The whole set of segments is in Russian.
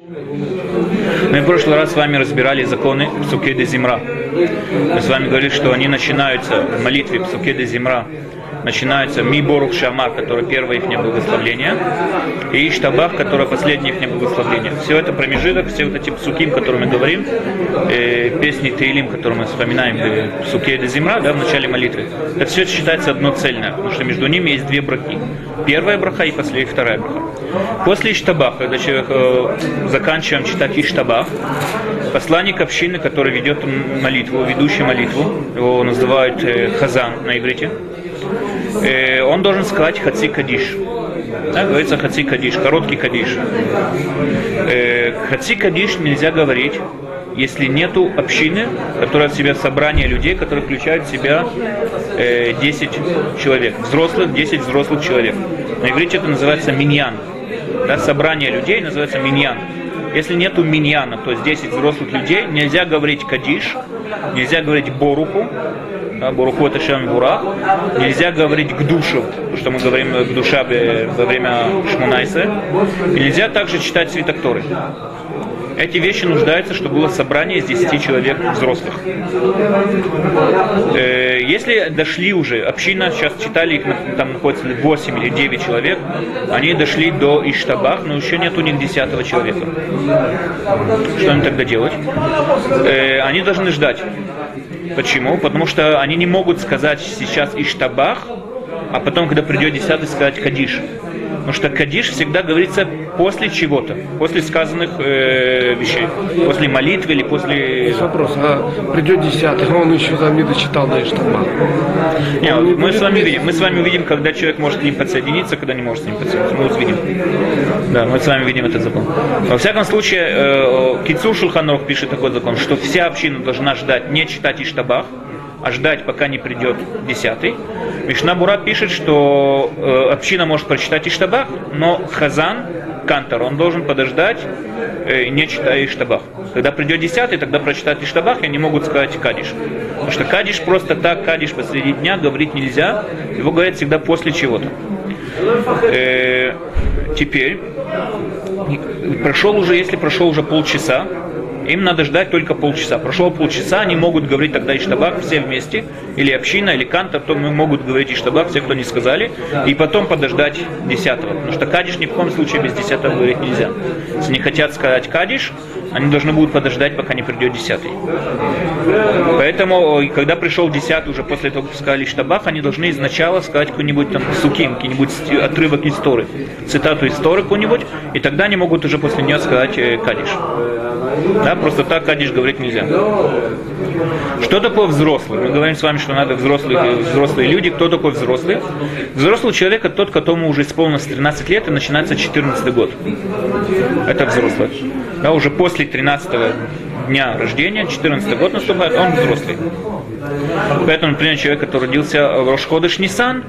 Мы в прошлый раз с вами разбирали законы Псукеды Зимра. Мы с вами говорили, что они начинаются в молитве Псукеды Зимра начинаются Ми Борух Шамар, который первое их благословление, и Иштабах, которое последнее их благословление. Все это промежуток, все вот эти о которых мы говорим, э, песни Тейлим, которые мы вспоминаем, э, псуке де Зимра, да, в начале молитвы, это все считается одно цельное, потому что между ними есть две брахи. Первая браха и после вторая браха. После Иштабах, когда человек э, заканчиваем читать Иштабах, посланник общины, который ведет молитву, ведущий молитву, его называют э, Хазан на иврите, э, он должен сказать Хаци Кадиш. Да, говорится Хаци Кадиш, короткий Кадиш. Э, хаци Кадиш нельзя говорить, если нету общины, которая в себя собрание людей, которые включают в себя э, 10 человек, взрослых, 10 взрослых человек. На иврите это называется миньян. Да, собрание людей называется миньян. Если нету миньяна, то есть 10 взрослых людей, нельзя говорить кадиш, нельзя говорить боруху, да, Буруху это Шем. Нельзя говорить к душу, что мы говорим к душа во время Шмунайса. И нельзя также читать свиток Торы. Эти вещи нуждаются, чтобы было собрание из 10 человек взрослых. Э, если дошли уже, община, сейчас читали их, там находится 8 или 9 человек, они дошли до Иштабах, но еще нет у них 10 человека. Что им тогда делать? Э, они должны ждать. Почему? Потому что они не могут сказать сейчас Иштабах, а потом, когда придет десятый, сказать Кадиш. Потому что Кадиш всегда говорится после чего-то, после сказанных э, вещей, после молитвы или после... Есть вопрос, а придет десятый, но он еще там не дочитал до Иштаба. Не, мы, с вами видим, мы с вами видим, когда человек может к ним подсоединиться, когда не может с ним подсоединиться. Мы вот видим. Да, мы с вами видим этот закон. Во всяком случае, э, Кицур Шулханов пишет такой закон, что вся община должна ждать, не читать Иштабах, а ждать, пока не придет десятый. Мишнабура пишет, что э, община может прочитать Иштабах, но Хазан, Кантор, он должен подождать, э, не читая Иштабах. Когда придет десятый, тогда прочитать Иштабах, и они могут сказать Кадиш. Потому что Кадиш просто так, Кадиш посреди дня говорить нельзя, его говорят всегда после чего-то. Э, теперь, прошел уже, если прошел уже полчаса, им надо ждать только полчаса. Прошло полчаса, они могут говорить тогда и штабак все вместе, или община, или кантор, то мы могут говорить и штабак, все, кто не сказали, и потом подождать десятого. Потому что кадиш ни в коем случае без десятого говорить нельзя. Если не хотят сказать кадиш, они должны будут подождать, пока не придет десятый. Поэтому, когда пришел десятый, уже после того, как сказали штабах, они должны изначально сказать какой-нибудь там суким, какой-нибудь отрывок истории, цитату истории какую-нибудь, и тогда они могут уже после нее сказать э, кадиш. Да, просто так кадиш говорить нельзя. Что такое взрослый? Мы говорим с вами, что надо взрослые, взрослые люди. Кто такой взрослый? Взрослый человек это тот, которому уже исполнилось 13 лет и начинается 14 год. Это взрослый. Да, уже после 13 дня рождения, 14 год наступает, он взрослый. Поэтому, например, человек, который родился в Рошходыш Нисан,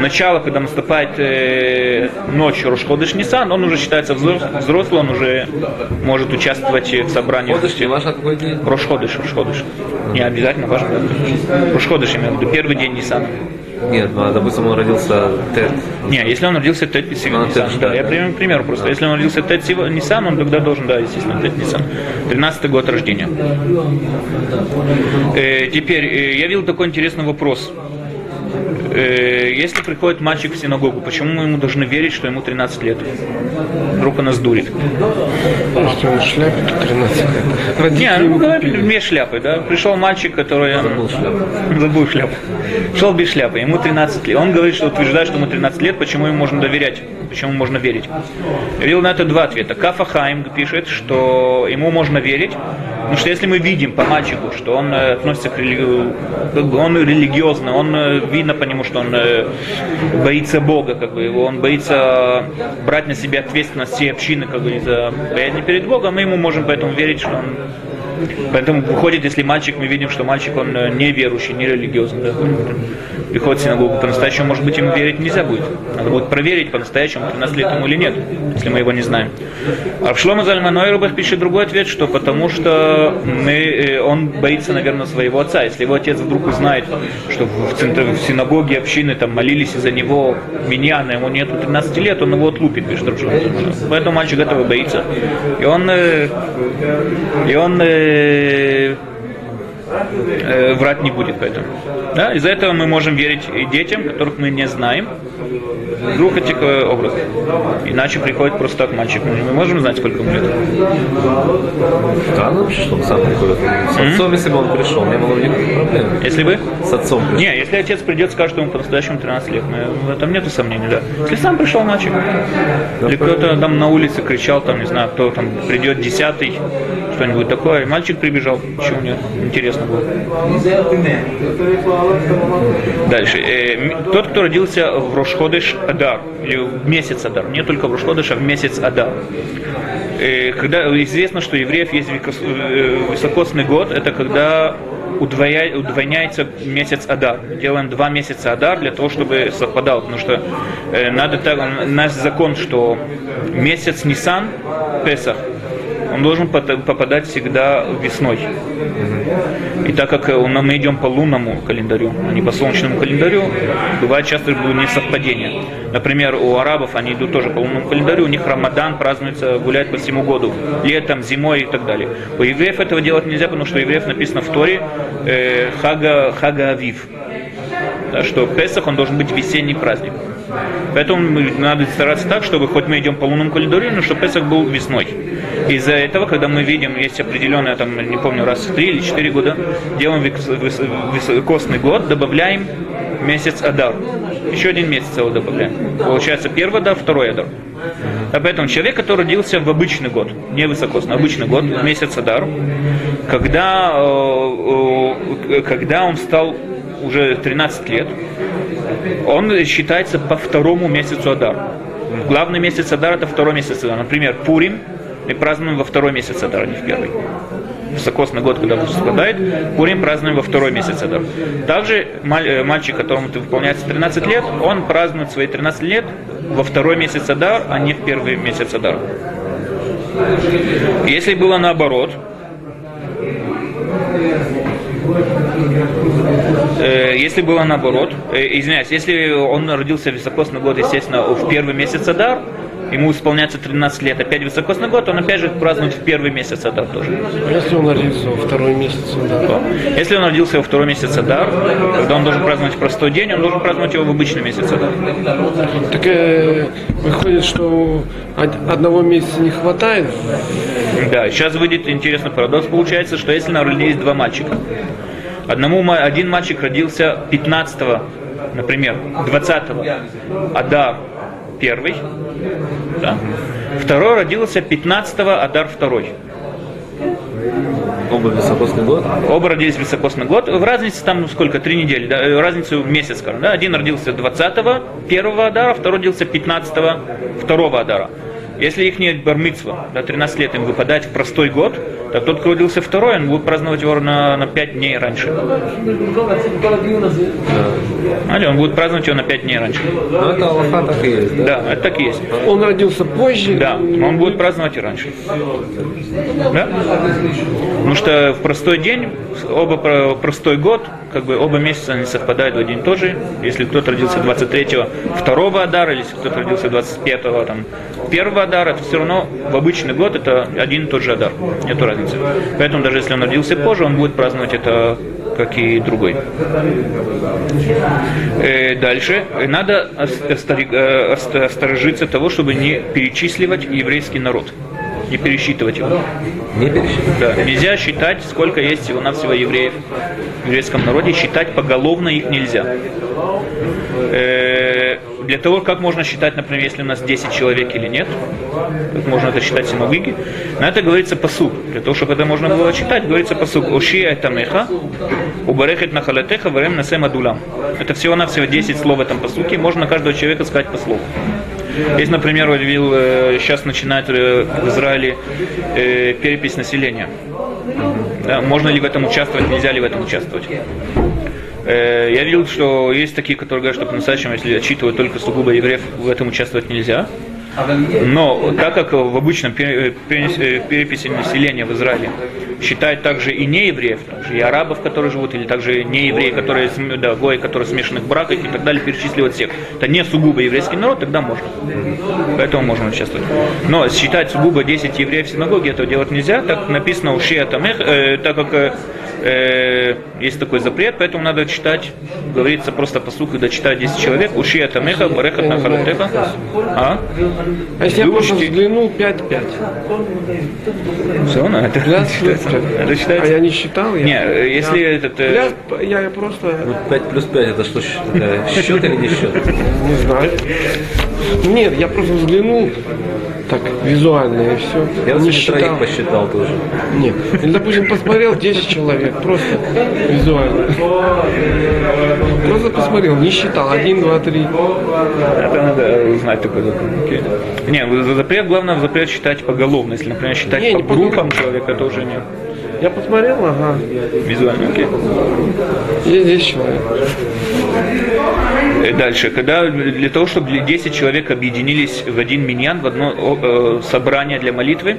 начало, когда наступает э, ночь Рошходыш Нисан, он уже считается взрослым, он уже может участвовать в собрании. Рошходыш, Рошходыш. Не обязательно важно. Рошходыш, виду, первый день Нисана. Нет, ну, а, допустим, он родился Тет. Не, если он родился Тет Нисан, Тет, да, да. я пример пример просто. Если он родился Тет Нисан, он тогда должен, да, естественно, Тет Нисан. 13 год рождения. Э, теперь, э, я видел такой интересный вопрос. Э, если приходит мальчик в синагогу, почему мы ему должны верить, что ему 13 лет? Вдруг нас дурит. Что он шляпе 13 лет. Родители Не, ну купили. без шляпы, да. Пришел мальчик, который Забыл шляпу. забыл шляпу. Шел без шляпы, ему 13 лет. Он говорит, что утверждает, что ему 13 лет, почему ему можно доверять, почему можно верить. Я видел на это два ответа. Кафа Хайм пишет, что ему можно верить, потому что если мы видим по мальчику, что он э, относится к бы он религиозно, он э, видно по нему, что он э, боится Бога, как бы его, он боится брать на себя ответственность всей общины, как бы за боязнь перед Богом, мы ему можем поэтому верить, что он Поэтому выходит, если мальчик, мы видим, что мальчик, он э, не верующий, не религиозный, да, приходит в синагогу, по-настоящему, может быть, ему верить нельзя будет. Надо будет проверить по-настоящему, 13 лет ему или нет, если мы его не знаем. А в Шлома Зальманойрубах пишет другой ответ, что потому что мы, э, он боится, наверное, своего отца. Если его отец вдруг узнает, что в, центр, в синагоге общины там молились из-за него миньяна, ему нету 13 лет, он его отлупит, пишет. Поэтому мальчик этого боится. И он, э, и он э, э, врать не будет поэтому. Да? Из-за этого мы можем верить и детям, которых мы не знаем, вдруг этих э, образов. Иначе приходит просто так мальчик. Мы не можем знать, сколько ему лет. Странно вообще, что он сам приходит. С отцом, если бы он пришел, не было бы никаких проблем. Если бы? С отцом пришел. Не, если отец придет, скажет, что ему по-настоящему 13 лет, ну, в этом нету сомнений, да. Если сам пришел мальчик, или кто-то там на улице кричал, там, не знаю, кто там придет десятый, что-нибудь такое, и мальчик прибежал, почему нет, интересно. Дальше. Э, тот, кто родился в Рошходыш Адар, или в месяц Адар, не только в Рошходыш, а в месяц Адар. Э, когда известно, что у евреев есть э, високосный год, это когда удвоя- удвойняется месяц Адар. Делаем два месяца Адар для того, чтобы совпадал, потому что э, надо так, наш закон, что месяц Нисан, Песах, он должен попадать всегда весной. И так как э, мы идем по лунному календарю, а не по солнечному календарю, бывает часто будут несовпадения. Например, у арабов они идут тоже по лунному календарю, у них Рамадан празднуется, гуляет по всему году, летом, зимой и так далее. У евреев этого делать нельзя, потому что у евреев написано в Торе э, Хага, Хага Авив, да, что Песах он должен быть весенний праздник. Поэтому надо стараться так, чтобы хоть мы идем по лунному календарю, но чтобы Песах был весной. Из-за этого, когда мы видим, есть определенное, там, не помню, раз в три или четыре года, делаем вис- високосный год, добавляем месяц Адар. Еще один месяц его добавляем. Получается первый Адар, второй Адар. А поэтому человек, который родился в обычный год, не высокосный, обычный год, месяц Адар, когда, э, э, когда он стал уже 13 лет, он считается по второму месяцу Адар. Главный месяц Адар это второй месяц Адар. Например, Пурим мы празднуем во второй месяц Адар, а не в первый. Высокосный год, когда он спадает, Пурим празднуем во второй месяц Адар. Также э, мальчик, которому ты выполняется 13 лет, он празднует свои 13 лет во второй месяц Адар, а не в первый месяц Адар. Если было наоборот, если было наоборот, э, извиняюсь, если он родился в високосный год, естественно, в первый месяц Адар, ему исполняется 13 лет, опять високосный год, он опять же празднует в первый месяц Адар тоже. А Если он родился во второй месяц, да. Если он родился во второй месяц Адар, когда он должен праздновать простой день, он должен праздновать его в обычный месяц Адар. Так э, выходит, что од- одного месяца не хватает. Да, сейчас выйдет интересный парадокс. Получается, что если на родились два мальчика, одному, один мальчик родился 15 например, 20 Адар первый, да? второй родился 15 Адар второй. Оба високосный год. Оба родились в високосный год. В разнице там ну, сколько? Три недели. Да? э, Разницу в месяц, скажем. Да? Один родился 20-го первого Адара, второй родился 15-го второго Адара. Если их нет бармитсва, да, 13 лет им выпадает в простой год, то тот, кто родился второй, он будет праздновать его на, на 5 дней раньше. Знаете, он будет праздновать его на 5 дней раньше. Ну, это Аллаха так и есть, да? Да, это так и есть. Он родился позже. Да, но он будет праздновать и раньше. Да? Потому что в простой день, оба про- простой год, как бы оба месяца не совпадают в один и тот же. Если кто-то родился 23-го второго Адара, или если кто-то родился 25-го там, первого Адара, то все равно в обычный год это один и тот же Адар. Нету разницы. Поэтому даже если он родился позже, он будет праздновать это как и другой. Э, дальше. Надо э, ост- осторожиться того, чтобы не перечисливать еврейский народ. Не пересчитывать его. Не пересчитать. Да, нельзя считать, сколько есть всего-навсего евреев в еврейском народе. Считать поголовно их нельзя. Э, для того, как можно считать, например, если у нас 10 человек или нет, как можно это считать в синагоге, на это говорится посук. Для того, чтобы это можно было читать, говорится посук. Оши это меха, убарехет нахалатеха, варем насем адулам. Это всего-навсего 10 слов в этом посуке. Можно каждого человека сказать по слову. Есть, например, вот видел, э, сейчас начинает э, в Израиле э, перепись населения. Да, можно ли в этом участвовать, нельзя ли в этом участвовать. Я видел, что есть такие, которые говорят, что по-настоящему, если отчитывают только сугубо евреев, в этом участвовать нельзя. Но так как в обычном переписи населения в Израиле считают также и неевреев, также и арабов, которые живут, или также неевреи, которые, да, гои, которые в смешанных браках и так далее, перечисливать всех. Это не сугубо еврейский народ, тогда можно. Поэтому можно участвовать. Но считать сугубо 10 евреев в синагоге, этого делать нельзя. Так написано у Шия Тамех, э, так как э, э, есть такой запрет, поэтому надо читать, говорится просто по слуху, да читать 10 человек, уши это меха, барехат на харутеха. А? А если я просто взглянул 5-5? Все, на это. 12, это, это. А я не считал. Я, не, если я, этот... Э... Я, я просто... Ну, 5 плюс 5, это что, счет или не счет? Не знаю. Нет, я просто взглянул так визуально и все. Я не считал. троих посчитал тоже. Нет. Или, допустим, посмотрел 10 человек, просто визуально. Просто посмотрел, не считал. 1, 2, 3. Это надо узнать такой закон. Окей. Не, запрет, главное, в запрет считать поголовно. Если, например, считать Не, по не группам человека, то уже нет. Я посмотрел, ага. Визуально, окей. Есть 10 человек. Дальше, когда для того, чтобы 10 человек объединились в один миньян, в одно э, собрание для молитвы,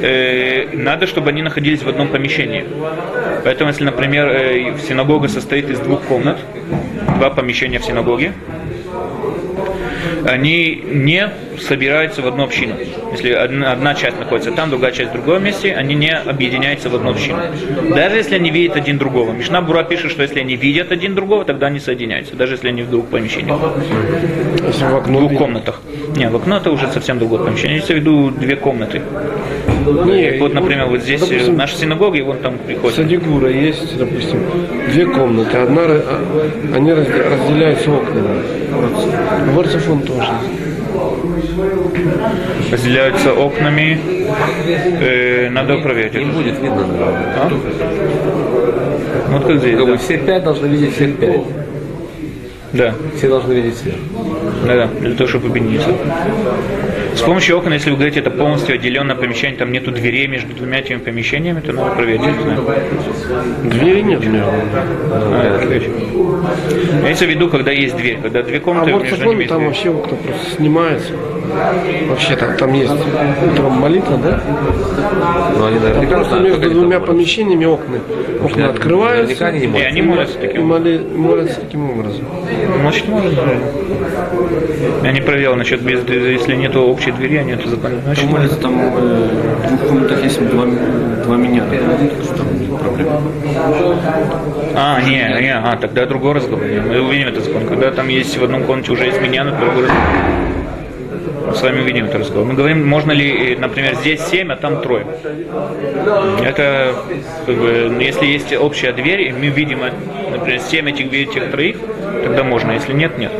э, надо, чтобы они находились в одном помещении. Поэтому, если, например, э, синагога состоит из двух комнат, два помещения в синагоге, они не собираются в одну общину. Если одна, часть находится там, другая часть в другом месте, они не объединяются в одну общину. Даже если они видят один другого. Мишна Бура пишет, что если они видят один другого, тогда они соединяются, даже если они в двух помещениях, Если в двух комнатах. Не, в окно это уже совсем другое помещение. Я имею в виду две комнаты. Не, Вот, например, вот здесь э, допустим, наша синагога, и вон там приходит. Садигура есть, допустим, две комнаты. Одна, а- они разде- разделяются окнами. В Варцефон тоже. Разделяются окнами. Э, надо проверить. Не будет видно. А? Вот как здесь, да. все пять должны видеть всех пять. Да. Все должны видеть всех. Да, да, для того, чтобы объединиться. С помощью окон, если вы говорите, это полностью отделенное помещение, там нету дверей между двумя этими помещениями, то надо проверить, знаю. Двери нет. Надо проверить. Имеется в виду, когда есть дверь, когда две А комнаты, в между Варцефоне ними есть там дверь. вообще окна просто снимаются. Вообще там, там есть утром молитва, да? Но они Там наверняка просто знают, как между двумя там помещениями окна. Окна открываются. Они И молятся. они молятся таким. моли- молятся таким образом. Значит, можно. Я не проверял насчет без, если нету общей двери, а нету закона. Значит, Там молится, там э, в двух комнатах есть два, два меня. Там. А, не, не, а, тогда другой разговор. Мы увидим этот закон. Когда там есть в одном комнате уже из меня, на другой разговор. Мы с вами увидим этот разговор. Мы говорим, можно ли, э, например, здесь семь, а там трое. Это, как бы, ну, если есть общая дверь, и мы видим, э, например, семь этих, этих троих, тогда можно, если нет, нет.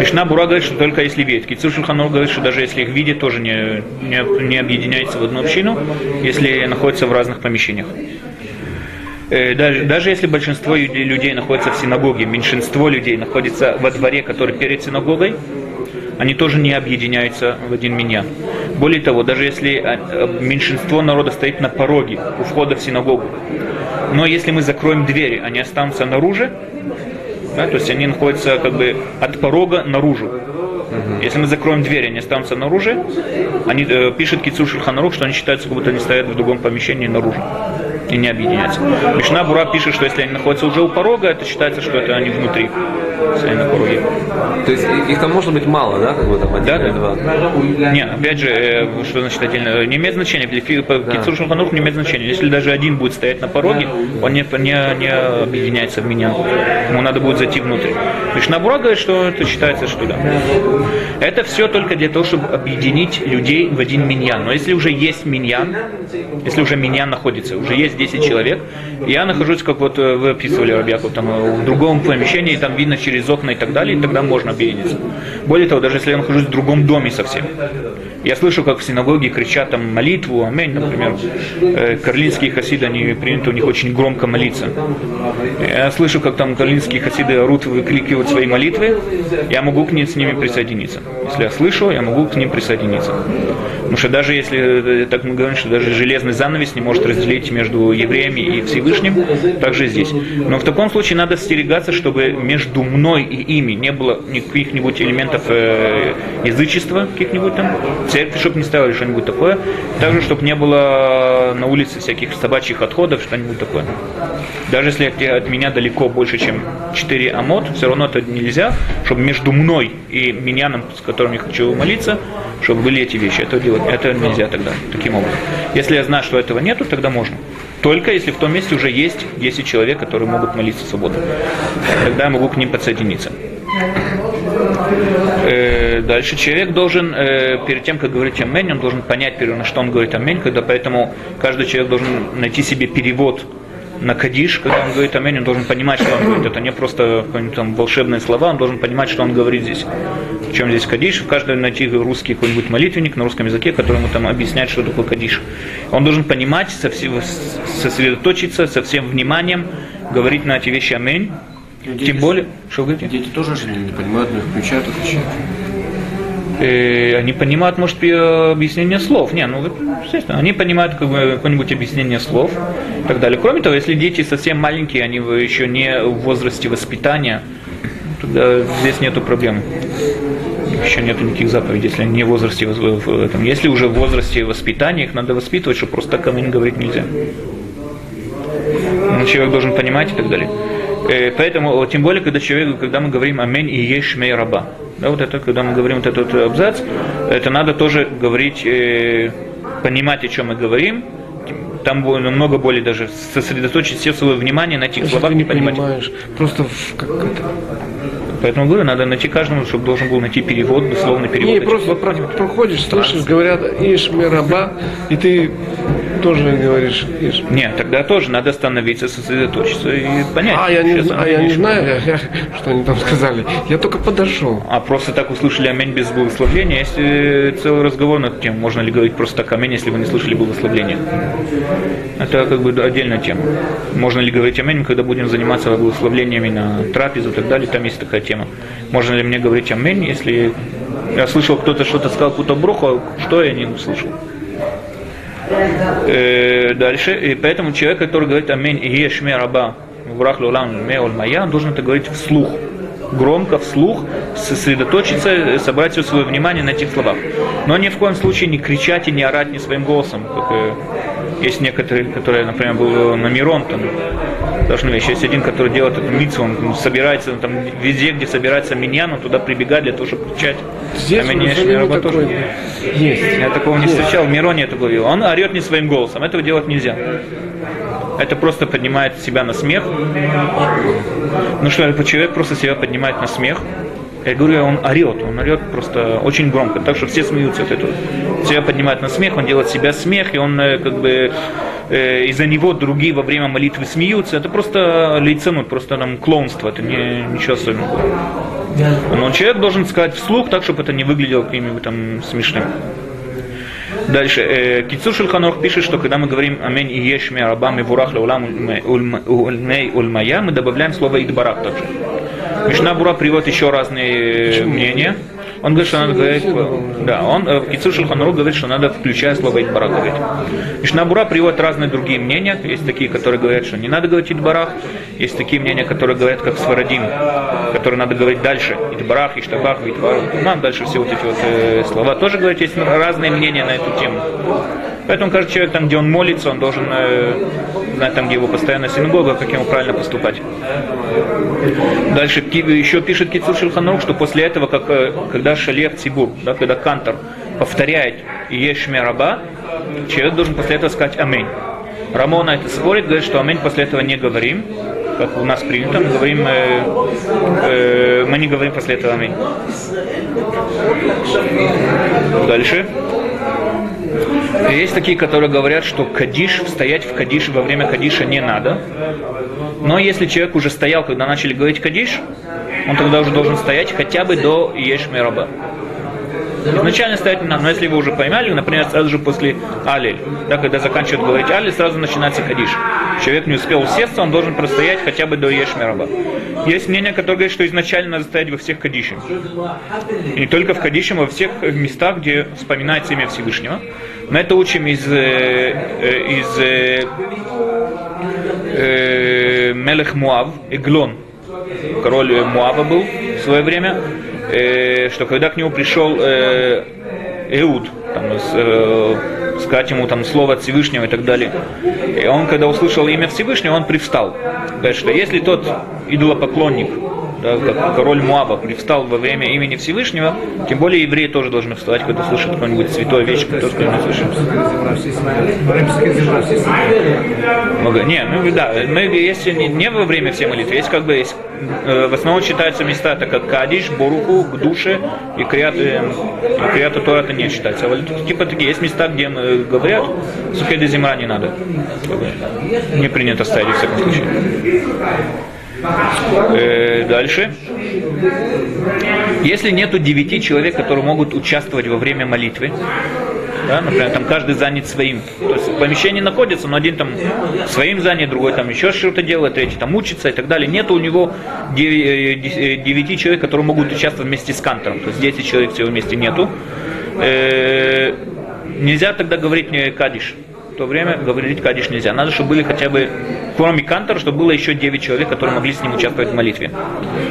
Мишна Бура говорит, что только если видит. Кицур Шульханур говорит, что даже если их видит, тоже не, не, не объединяется в одну общину, если находятся в разных помещениях. Э, Даже, даже если большинство лю- людей находится в синагоге, меньшинство людей находится во дворе, который перед синагогой, они тоже не объединяются в один меня. Более того, даже если а, а, меньшинство народа стоит на пороге у входа в синагогу, но если мы закроем двери, они останутся наружу, да, то есть они находятся как бы от порога наружу. Если мы закроем дверь, они останутся наружу, они э, пишет Кицур Шульханарух, что они считаются, как будто они стоят в другом помещении наружу и не объединяются. Мишна Бура пишет, что если они находятся уже у порога, это считается, что это они внутри, на пороге. То есть их там может быть мало, да, как бы там один Да, или да. два? Не, опять же, э, что значит отдельно? Не имеет значения. Для по Кицур не имеет значения. Если даже один будет стоять на пороге, он не, не, не объединяется в меня. Ему надо будет зайти внутрь. Мишна Бура говорит, что это считается, что да. Это все только для того, чтобы объединить людей в один миньян. Но если уже есть миньян, если уже миньян находится, уже есть 10 человек, я нахожусь, как вот э, вы описывали, Рабьяков, там э, в другом помещении, там видно через окна и так далее, и тогда можно объединиться. Более того, даже если я нахожусь в другом доме совсем, я слышу, как в синагоге кричат там молитву, аминь, например. Э, Карлинские хасиды, они принято у них очень громко молиться. Я слышу, как там карлинские хасиды орут, выкрикивают свои молитвы, я могу к ним с ними присоединиться. Если я слышу, я могу к ним присоединиться. Потому что даже если, э, так мы говорим, что даже железный занавес не может разделить между евреями и Всевышним, также здесь. Но в таком случае надо стерегаться, чтобы между мной и ими не было каких-нибудь элементов э, язычества, каких-нибудь там, церкви, чтобы не ставили что-нибудь такое. Также, чтобы не было на улице всяких собачьих отходов, что-нибудь такое. Даже если от, меня далеко больше, чем 4 амот, все равно это нельзя, чтобы между мной и миньяном, с которым я хочу молиться, чтобы были эти вещи. Это делать, это нельзя тогда, таким образом. Если я знаю, что этого нету, тогда можно. Только если в том месте уже есть 10 человек, которые могут молиться свободно. Тогда я могу к ним подсоединиться. Э, дальше человек должен, э, перед тем, как говорить амень, он должен понять, на что он говорит амень, когда поэтому каждый человек должен найти себе перевод на кадиш, когда он говорит амень, он должен понимать, что он говорит. Это не просто там волшебные слова, он должен понимать, что он говорит здесь. В чем здесь кадиш? В каждом найти русский какой-нибудь молитвенник на русском языке, который ему там объясняет, что такое кадиш. Он должен понимать, сосредоточиться со всем вниманием, говорить на эти вещи амень. Тем более, что вы говорите? Дети тоже же не понимают, но их включают, отвечают. Э, они понимают, может, объяснение слов. Не, ну, естественно, они понимают как бы, какое-нибудь объяснение слов и так далее. Кроме того, если дети совсем маленькие, они еще не в возрасте воспитания, тогда здесь нету проблем. Еще нету никаких заповедей, если они не в возрасте в этом. Если уже в возрасте воспитания, их надо воспитывать, что просто так им говорить нельзя. Ну, человек должен понимать и так далее. Э, поэтому, тем более, когда человек, когда мы говорим «Амень и ешмей раба», да, вот это, когда мы говорим вот этот абзац, это надо тоже говорить, э, понимать, о чем мы говорим, там намного более даже сосредоточить все свое внимание на этих словах ты не понимать. понимаешь, просто в, как это, Поэтому говорю, надо найти каждому, чтобы должен был найти перевод, дословный перевод. Не, просто про- проходишь, слышишь, говорят Иш раба, и ты тоже говоришь Иш. Нет, тогда тоже надо остановиться, сосредоточиться и понять. А я не, а я не знаю, я- я- что они там сказали. Я только подошел. А просто так услышали амень без благословения. Есть э, целый разговор над тем, можно ли говорить просто так амень, если вы не слышали благословения. Это как бы отдельная тема. Можно ли говорить амень, когда будем заниматься благословлениями на трапезу и так далее, там есть такая тема. Можно ли мне говорить амень, если я слышал, кто-то что-то сказал, какую-то броху, а что я не услышал. Э, дальше, и поэтому человек, который говорит амень и раба, врах лулам меол мая, он должен это говорить вслух громко, вслух, сосредоточиться, собрать все свое внимание на этих словах. Но ни в коем случае не кричать и не орать не своим голосом. Как, есть некоторые, которые, например, был на Мирон, там, должны вещи. Есть один, который делает эту мицу, он собирается там, везде, где собирается миньян, он туда прибегает для того, чтобы кричать. Здесь А Шмираба такой тоже. есть. Я такого не встречал, в Мироне это было. Он орет не своим голосом, этого делать нельзя. Это просто поднимает себя на смех. Ну что, человек просто себя поднимает на смех. Я говорю, он орет, он орет просто очень громко, так что все смеются от этого. Себя поднимает на смех, он делает себя смех, и он э, как бы э, из-за него другие во время молитвы смеются. Это просто лиценут, просто там клоунство, это не, ничего особенного. Но человек должен сказать вслух так, чтобы это не выглядело каким-нибудь там смешным. Дальше. Э, Кицур Шульханох пишет, что когда мы говорим «Амень и еш ми рабам и вурах леулам ульмей ульмая», мы добавляем слово «идбарах» также. Мишна Бура приводит еще разные э, мнения. Он говорит, что надо говорить... Да, он э, в Кицур Шульханору говорит, что надо включая слово «идбарах» говорить. Мишна Бура приводит разные другие мнения. Есть такие, которые говорят, что не надо говорить «идбарах». Есть такие мнения, которые говорят, как Сварадим, которые надо говорить дальше. «Идбарах», «Иштабах», «Витвар». Нам дальше все вот эти вот э, слова тоже говорят. Есть разные мнения на эту тему. Поэтому каждый человек, там, где он молится, он должен э, знать, там, где его постоянная синагога, как ему правильно поступать. Дальше еще пишет Кицур Шульханорух, что после этого, как, э, когда шалех цибур, да, когда кантор повторяет «Ешме раба», человек должен после этого сказать «Аминь». Рамона это спорит, говорит, что «Аминь» после этого не говорим, как у нас принято, мы говорим, э, э, мы не говорим после этого «Аминь». Дальше. Есть такие, которые говорят, что кадиш, стоять в кадиш во время кадиша не надо. Но если человек уже стоял, когда начали говорить кадиш, он тогда уже должен стоять хотя бы до ешми раба. Изначально ставить не надо, но если вы уже поймали, например, сразу же после Алиль, да, когда заканчивают говорить Алиль, сразу начинается Кадиш. Человек не успел усесться, он должен простоять хотя бы до Ешмераба. Есть мнение, которое говорит, что изначально надо стоять во всех Кадишем. И не только в Кадишем, а во всех местах, где вспоминается имя Всевышнего. Мы это учим из, э, э, из э, э, Мелех Муав, Эглон, король Муава был в свое время, э, что когда к нему пришел э, Эуд, там, с, э, сказать ему там слово от Всевышнего и так далее, и он, когда услышал имя Всевышнего, он привстал. Говорит, что если тот идолопоклонник, да, как король Муаба, привстал во время имени Всевышнего, тем более евреи тоже должны вставать, когда слышат какую-нибудь святую вещь, которую не слышим. Много. Не, ну да, мы если не, не во время всей молитвы, есть как бы есть, э, в основном считаются места, это как Кадиш, Боруху, к душе и Криат, э, и Криат Тора это не считается. А типа такие, есть места, где э, говорят, Сухеда Зимра не надо. Не принято ставить в всяком случае. Э, дальше. Если нету девяти человек, которые могут участвовать во время молитвы, да, например, там каждый занят своим. То есть в помещении находится, но один там своим занят, другой там еще что-то делает, третий там учится и так далее. Нет у него 9 человек, которые могут участвовать вместе с кантором. То есть 10 человек всего вместе нету. Э, нельзя тогда говорить не кадиш. В то время говорить кадиш нельзя. Надо, чтобы были хотя бы, кроме кантора, чтобы было еще 9 человек, которые могли с ним участвовать в молитве.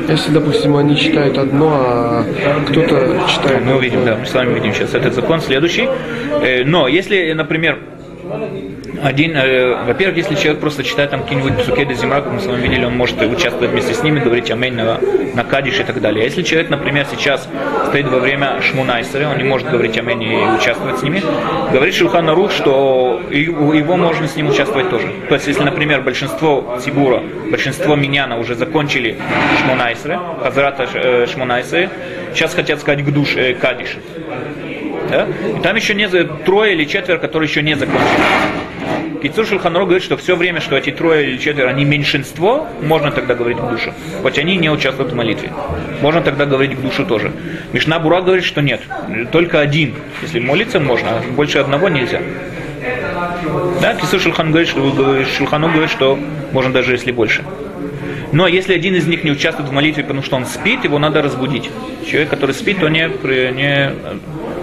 Если, допустим, они читают одно, а кто-то читает... Мы увидим, да, мы с вами увидим сейчас этот закон следующий. Э, Но если, например, один, э, во-первых, если человек просто читает там какие-нибудь сукеды зимра, как мы с вами видели, он может участвовать вместе с ними, говорить амейн на, на кадиш и так далее. А если человек, например, сейчас стоит во время шмунайсера, он не может говорить амейн и участвовать с ними, говорит Шулхан Арух, что его, можно с ним участвовать тоже. То есть, если, например, большинство Сибура, большинство миньяна уже закончили шмунайсеры, хазрата э, шмунайсеры, сейчас хотят сказать гдуш, э, кадиш. Да? И там еще не трое или четверо, которые еще не закончили. Кицур Шульханру говорит, что все время, что эти трое или четверо, они меньшинство, можно тогда говорить к душе. Хоть они не участвуют в молитве. Можно тогда говорить к душу тоже. Мишна Бура говорит, что нет. Только один. Если молиться можно, а больше одного нельзя. Да, Кисур Шульхан говорит, что, Шульхану говорит, что можно даже если больше. Но если один из них не участвует в молитве, потому что он спит, его надо разбудить. Человек, который спит, то не, не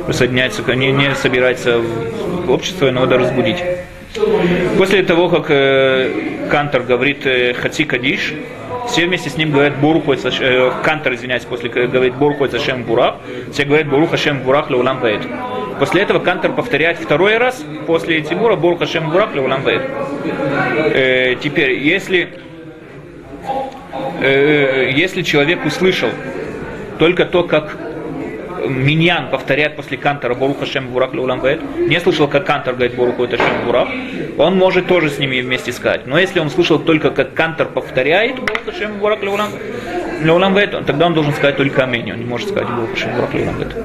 присоединяется, не, не собирается в общество, его надо разбудить. После того, как э, Кантор говорит э, חצי קדיש, все вместе с ним говорят ברכו э, Кантор, извиняюсь, после к- говорит ברכו את השם המבורך, все говорят ברוך השם המבורך לעולם ועד. После этого Кантор повторяет второй раз, после Тимура ברוך השם המבורך לעולם ועד. Э, теперь, если э, если человек услышал только то, как Миньян повторяет после Кантора ברוך השם המבורך לעולם ועד, не слышал, как Кантор говорит ברכו את השם המבורך, он может тоже с ними вместе сказать. Но если он слышал только, как Кантор повторяет Боруха Шем Бурак Ваэд, тогда он должен сказать только Аминь, он не может сказать Боруха Шем Бурак Леулам Ваэд.